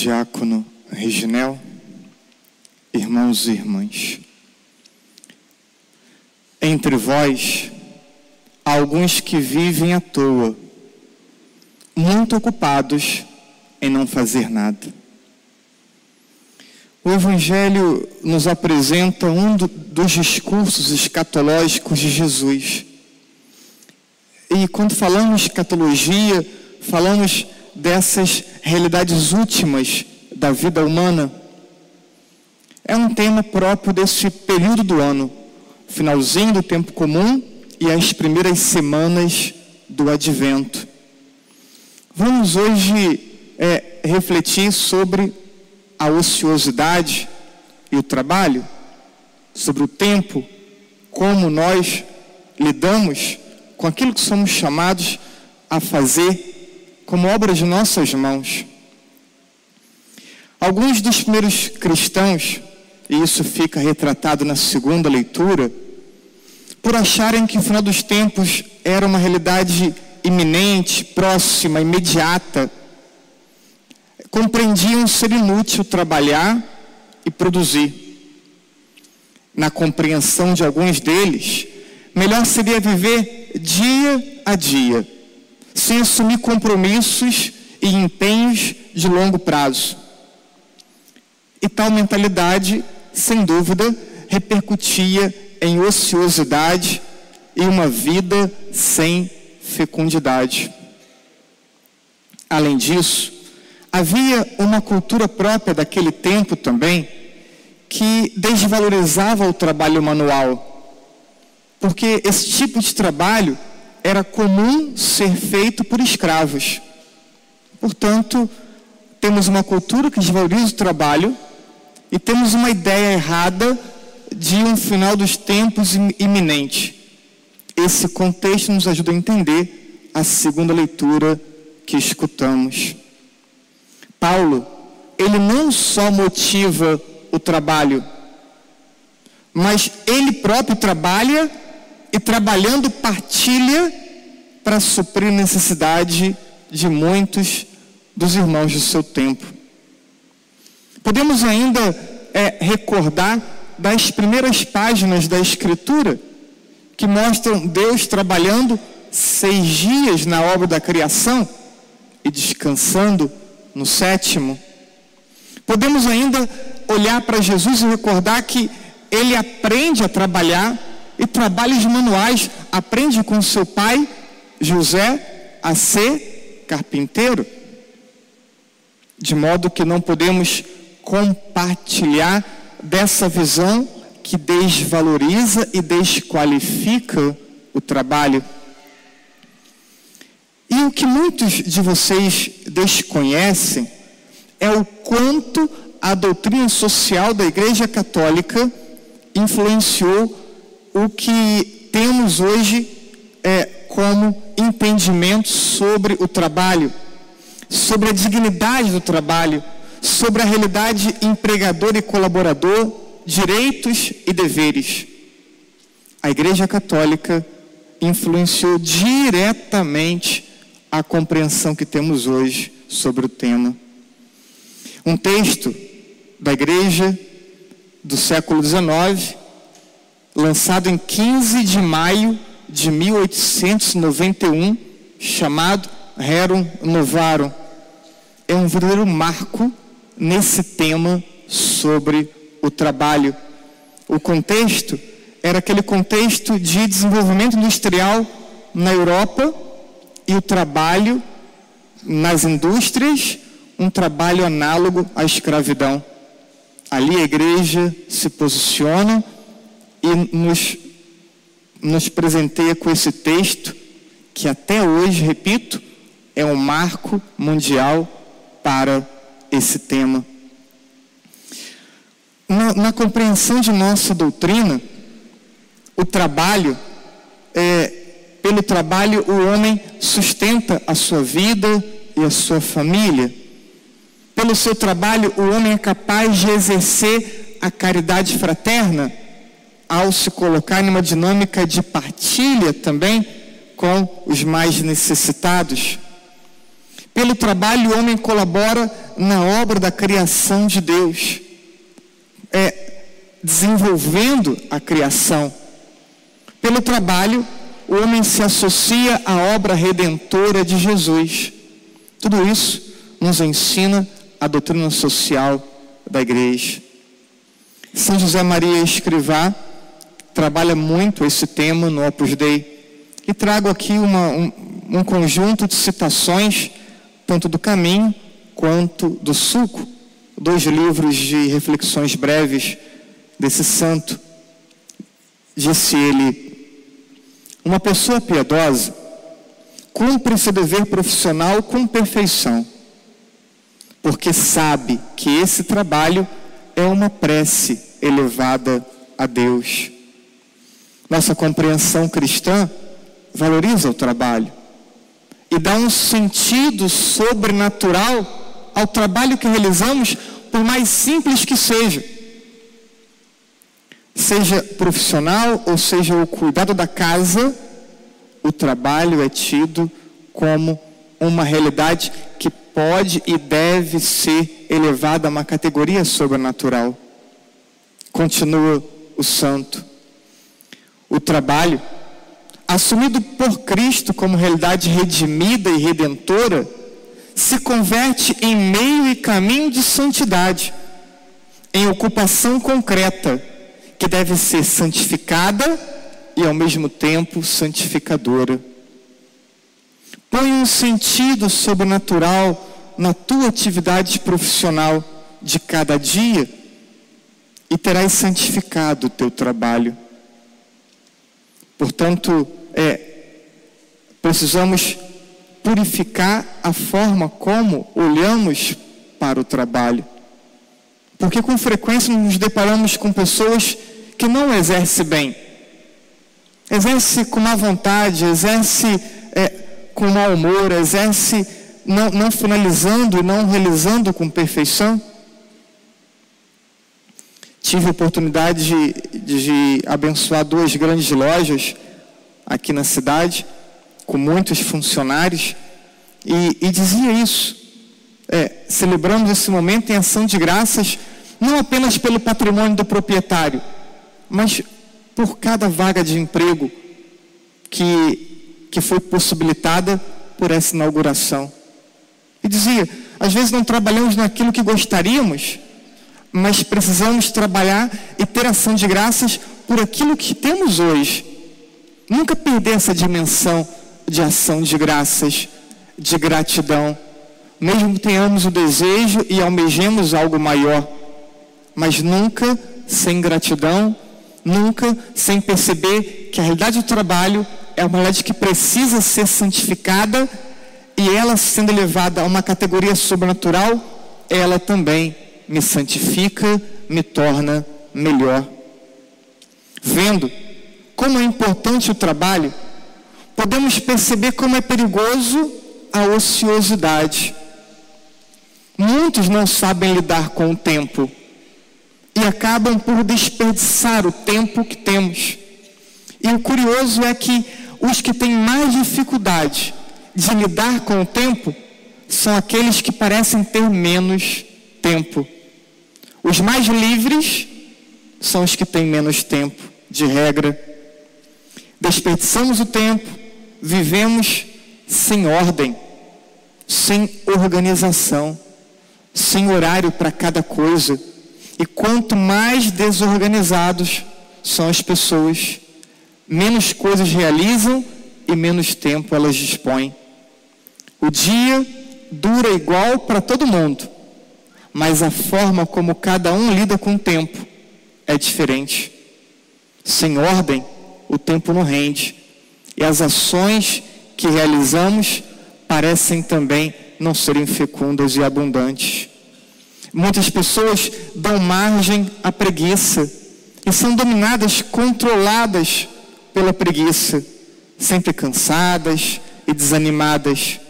Diácono Reginel, irmãos e irmãs. Entre vós, há alguns que vivem à toa, muito ocupados em não fazer nada. O Evangelho nos apresenta um do, dos discursos escatológicos de Jesus. E quando falamos escatologia, falamos dessas realidades últimas da vida humana. É um tema próprio desse período do ano, finalzinho do tempo comum e as primeiras semanas do advento. Vamos hoje é, refletir sobre a ociosidade e o trabalho, sobre o tempo, como nós lidamos com aquilo que somos chamados a fazer como obra de nossas mãos. Alguns dos primeiros cristãos, e isso fica retratado na segunda leitura, por acharem que o final dos tempos era uma realidade iminente, próxima, imediata, compreendiam ser inútil trabalhar e produzir. Na compreensão de alguns deles, melhor seria viver dia a dia, sem assumir compromissos e empenhos de longo prazo. E tal mentalidade, sem dúvida, repercutia em ociosidade e uma vida sem fecundidade. Além disso, Havia uma cultura própria daquele tempo também que desvalorizava o trabalho manual, porque esse tipo de trabalho era comum ser feito por escravos. Portanto, temos uma cultura que desvaloriza o trabalho e temos uma ideia errada de um final dos tempos iminente. Esse contexto nos ajuda a entender a segunda leitura que escutamos. Paulo, ele não só motiva o trabalho, mas ele próprio trabalha e trabalhando partilha para suprir necessidade de muitos dos irmãos do seu tempo. Podemos ainda é, recordar das primeiras páginas da Escritura que mostram Deus trabalhando seis dias na obra da criação e descansando no sétimo, podemos ainda olhar para Jesus e recordar que ele aprende a trabalhar e trabalhos manuais, aprende com seu pai, José, a ser carpinteiro. De modo que não podemos compartilhar dessa visão que desvaloriza e desqualifica o trabalho. E o que muitos de vocês desconhecem é o quanto a doutrina social da Igreja Católica influenciou o que temos hoje é, como entendimento sobre o trabalho, sobre a dignidade do trabalho, sobre a realidade empregador e colaborador, direitos e deveres. A Igreja Católica influenciou diretamente a compreensão que temos hoje sobre o tema. Um texto da igreja do século XIX, lançado em 15 de maio de 1891, chamado Rerum Novarum. É um verdadeiro marco nesse tema sobre o trabalho. O contexto era aquele contexto de desenvolvimento industrial na Europa e o trabalho nas indústrias, um trabalho análogo à escravidão. Ali a igreja se posiciona e nos, nos presenteia com esse texto, que até hoje, repito, é um marco mundial para esse tema. Na, na compreensão de nossa doutrina, o trabalho é, pelo trabalho o homem sustenta a sua vida e a sua família. Pelo seu trabalho o homem é capaz de exercer a caridade fraterna ao se colocar numa dinâmica de partilha também com os mais necessitados. Pelo trabalho, o homem colabora na obra da criação de Deus, é, desenvolvendo a criação. Pelo trabalho, o homem se associa à obra redentora de Jesus. Tudo isso nos ensina a doutrina social da igreja. São José Maria Escrivá trabalha muito esse tema no Opus Dei. E trago aqui uma, um, um conjunto de citações, tanto do caminho quanto do suco, dois livros de reflexões breves desse santo. Disse ele: Uma pessoa piedosa cumpre seu dever profissional com perfeição, porque sabe que esse trabalho é uma prece elevada a Deus. Nossa compreensão cristã valoriza o trabalho e dá um sentido sobrenatural ao trabalho que realizamos, por mais simples que seja. Seja profissional ou seja o cuidado da casa, o trabalho é tido como uma realidade que pode e deve ser elevada a uma categoria sobrenatural. Continua o santo o trabalho, assumido por Cristo como realidade redimida e redentora, se converte em meio e caminho de santidade, em ocupação concreta, que deve ser santificada e ao mesmo tempo santificadora. Põe um sentido sobrenatural na tua atividade profissional de cada dia e terás santificado o teu trabalho. Portanto, é, precisamos purificar a forma como olhamos para o trabalho. Porque com frequência nos deparamos com pessoas que não exercem bem. Exerce com má vontade, exerce é, com mau humor, exerce não, não finalizando e não realizando com perfeição. Tive a oportunidade de, de abençoar duas grandes lojas aqui na cidade, com muitos funcionários, e, e dizia isso. É, celebramos esse momento em ação de graças, não apenas pelo patrimônio do proprietário, mas por cada vaga de emprego que, que foi possibilitada por essa inauguração. E dizia: às vezes não trabalhamos naquilo que gostaríamos, mas precisamos trabalhar e ter ação de graças por aquilo que temos hoje. Nunca perder essa dimensão de ação de graças, de gratidão. Mesmo que tenhamos o desejo e almejemos algo maior, mas nunca sem gratidão, nunca sem perceber que a realidade do trabalho é uma realidade que precisa ser santificada e ela sendo elevada a uma categoria sobrenatural, ela também me santifica, me torna melhor. Vendo como é importante o trabalho, podemos perceber como é perigoso a ociosidade. Muitos não sabem lidar com o tempo e acabam por desperdiçar o tempo que temos. E o curioso é que os que têm mais dificuldade de lidar com o tempo são aqueles que parecem ter menos tempo. Os mais livres são os que têm menos tempo, de regra. Desperdiçamos o tempo, vivemos sem ordem, sem organização, sem horário para cada coisa. E quanto mais desorganizados são as pessoas, menos coisas realizam e menos tempo elas dispõem. O dia dura igual para todo mundo mas a forma como cada um lida com o tempo é diferente. Sem ordem, o tempo não rende. E as ações que realizamos parecem também não serem fecundas e abundantes. Muitas pessoas dão margem à preguiça e são dominadas, controladas pela preguiça, sempre cansadas e desanimadas.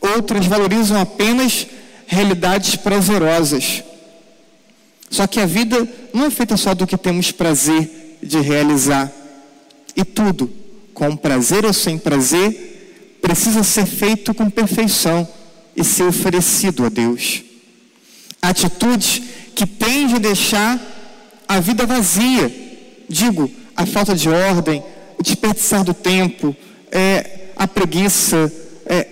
Outras valorizam apenas realidades prazerosas. Só que a vida não é feita só do que temos prazer de realizar. E tudo, com prazer ou sem prazer, precisa ser feito com perfeição, e ser oferecido a Deus. Atitudes que tende a deixar a vida vazia. Digo, a falta de ordem, o desperdiçar do tempo, é, a preguiça, é,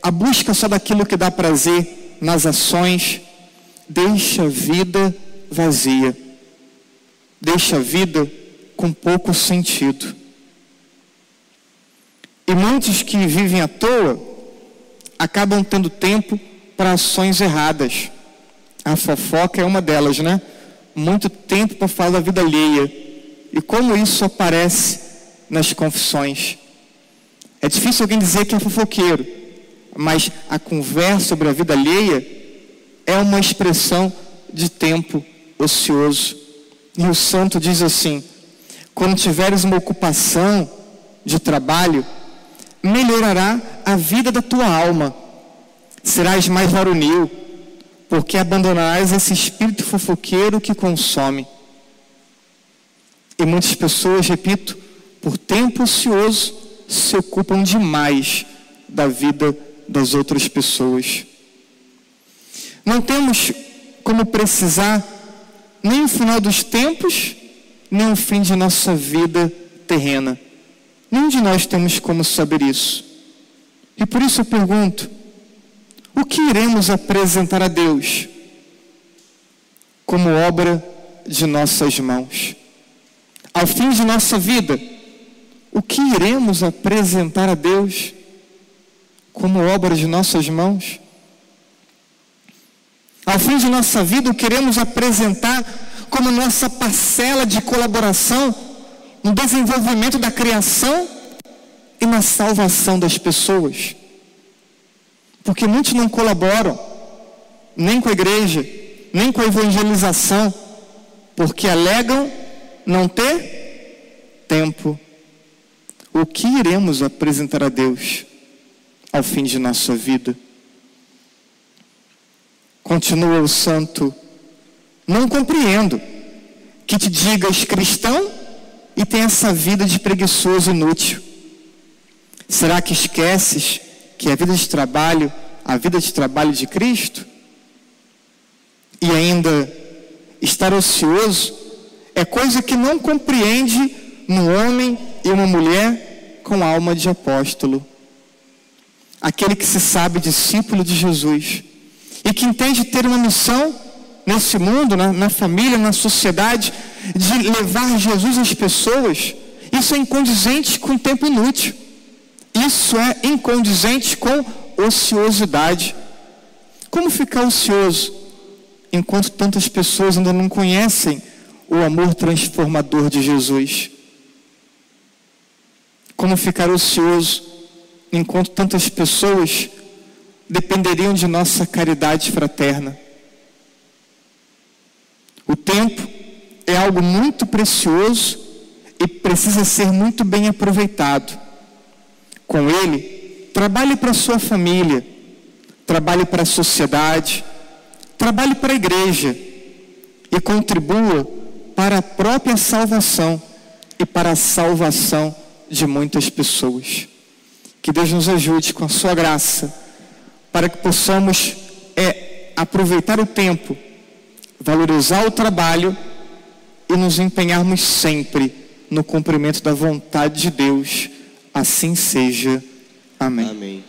a busca só daquilo que dá prazer nas ações, deixa a vida vazia, deixa a vida com pouco sentido. E muitos que vivem à toa acabam tendo tempo para ações erradas. A fofoca é uma delas, né? Muito tempo para falar da vida alheia. E como isso aparece nas confissões. É difícil alguém dizer que é fofoqueiro, mas a conversa sobre a vida alheia é uma expressão de tempo ocioso. E o santo diz assim: quando tiveres uma ocupação de trabalho, melhorará a vida da tua alma. Serás mais varonil, porque abandonarás esse espírito fofoqueiro que consome. E muitas pessoas, repito, por tempo ocioso, se ocupam demais da vida das outras pessoas. Não temos como precisar nem o final dos tempos, nem o fim de nossa vida terrena. Nenhum de nós temos como saber isso. E por isso eu pergunto: o que iremos apresentar a Deus como obra de nossas mãos? Ao fim de nossa vida, o que iremos apresentar a Deus como obra de nossas mãos? Ao fim de nossa vida, o queremos apresentar como nossa parcela de colaboração no desenvolvimento da criação e na salvação das pessoas. Porque muitos não colaboram, nem com a igreja, nem com a evangelização, porque alegam não ter tempo. O que iremos apresentar a Deus ao fim de nossa vida? Continua o santo, não compreendo que te digas cristão e tem essa vida de preguiçoso inútil? Será que esqueces que a vida de trabalho, a vida de trabalho de Cristo? E ainda estar ocioso é coisa que não compreende no homem e uma mulher com alma de apóstolo. Aquele que se sabe discípulo de Jesus e que entende ter uma missão nesse mundo, na, na família, na sociedade, de levar Jesus às pessoas, isso é incondizente com tempo inútil. Isso é incondizente com ociosidade. Como ficar ocioso enquanto tantas pessoas ainda não conhecem o amor transformador de Jesus? Como ficar ocioso enquanto tantas pessoas dependeriam de nossa caridade fraterna? O tempo é algo muito precioso e precisa ser muito bem aproveitado. Com ele, trabalhe para sua família, trabalhe para a sociedade, trabalhe para a igreja e contribua para a própria salvação e para a salvação de muitas pessoas. Que Deus nos ajude com a sua graça para que possamos é, aproveitar o tempo valorizar o trabalho e nos empenharmos sempre no cumprimento da vontade de Deus. Assim seja. Amém. Amém.